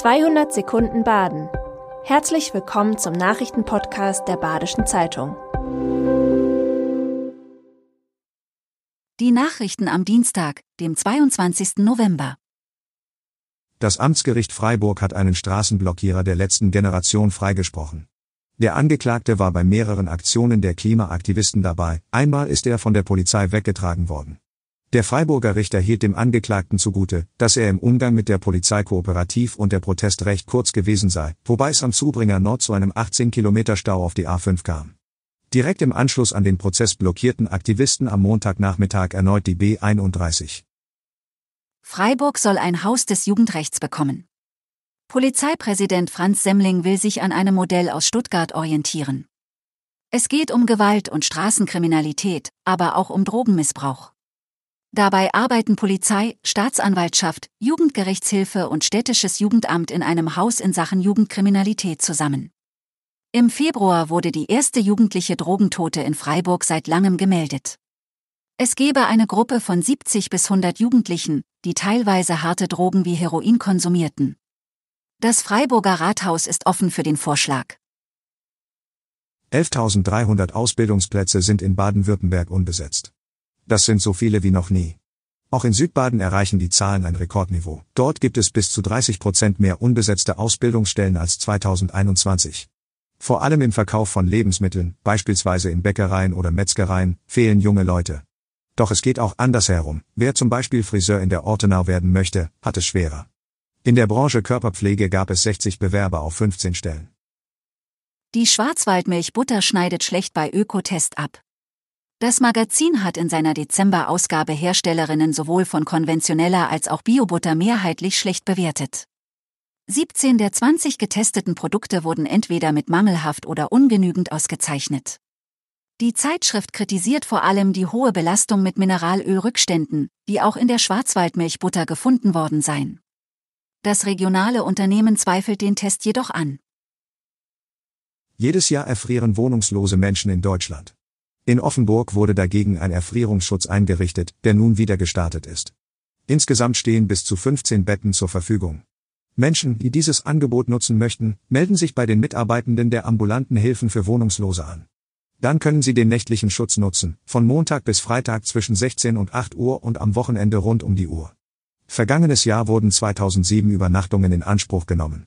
200 Sekunden Baden. Herzlich willkommen zum Nachrichtenpodcast der Badischen Zeitung. Die Nachrichten am Dienstag, dem 22. November. Das Amtsgericht Freiburg hat einen Straßenblockierer der letzten Generation freigesprochen. Der Angeklagte war bei mehreren Aktionen der Klimaaktivisten dabei, einmal ist er von der Polizei weggetragen worden. Der Freiburger Richter hielt dem Angeklagten zugute, dass er im Umgang mit der Polizei kooperativ und der Protest recht kurz gewesen sei, wobei es am Zubringer Nord zu einem 18 Kilometer Stau auf die A5 kam. Direkt im Anschluss an den Prozess blockierten Aktivisten am Montagnachmittag erneut die B31. Freiburg soll ein Haus des Jugendrechts bekommen. Polizeipräsident Franz Semmling will sich an einem Modell aus Stuttgart orientieren. Es geht um Gewalt und Straßenkriminalität, aber auch um Drogenmissbrauch. Dabei arbeiten Polizei, Staatsanwaltschaft, Jugendgerichtshilfe und städtisches Jugendamt in einem Haus in Sachen Jugendkriminalität zusammen. Im Februar wurde die erste jugendliche Drogentote in Freiburg seit langem gemeldet. Es gebe eine Gruppe von 70 bis 100 Jugendlichen, die teilweise harte Drogen wie Heroin konsumierten. Das Freiburger Rathaus ist offen für den Vorschlag. 11.300 Ausbildungsplätze sind in Baden-Württemberg unbesetzt. Das sind so viele wie noch nie. Auch in Südbaden erreichen die Zahlen ein Rekordniveau. Dort gibt es bis zu 30 Prozent mehr unbesetzte Ausbildungsstellen als 2021. Vor allem im Verkauf von Lebensmitteln, beispielsweise in Bäckereien oder Metzgereien, fehlen junge Leute. Doch es geht auch andersherum. Wer zum Beispiel Friseur in der Ortenau werden möchte, hat es schwerer. In der Branche Körperpflege gab es 60 Bewerber auf 15 Stellen. Die Schwarzwaldmilchbutter schneidet schlecht bei Ökotest ab. Das Magazin hat in seiner Dezember-Ausgabe Herstellerinnen sowohl von konventioneller als auch Biobutter mehrheitlich schlecht bewertet. 17 der 20 getesteten Produkte wurden entweder mit mangelhaft oder ungenügend ausgezeichnet. Die Zeitschrift kritisiert vor allem die hohe Belastung mit Mineralölrückständen, die auch in der Schwarzwaldmilchbutter gefunden worden seien. Das regionale Unternehmen zweifelt den Test jedoch an. Jedes Jahr erfrieren wohnungslose Menschen in Deutschland. In Offenburg wurde dagegen ein Erfrierungsschutz eingerichtet, der nun wieder gestartet ist. Insgesamt stehen bis zu 15 Betten zur Verfügung. Menschen, die dieses Angebot nutzen möchten, melden sich bei den Mitarbeitenden der ambulanten Hilfen für Wohnungslose an. Dann können sie den nächtlichen Schutz nutzen, von Montag bis Freitag zwischen 16 und 8 Uhr und am Wochenende rund um die Uhr. Vergangenes Jahr wurden 2007 Übernachtungen in Anspruch genommen.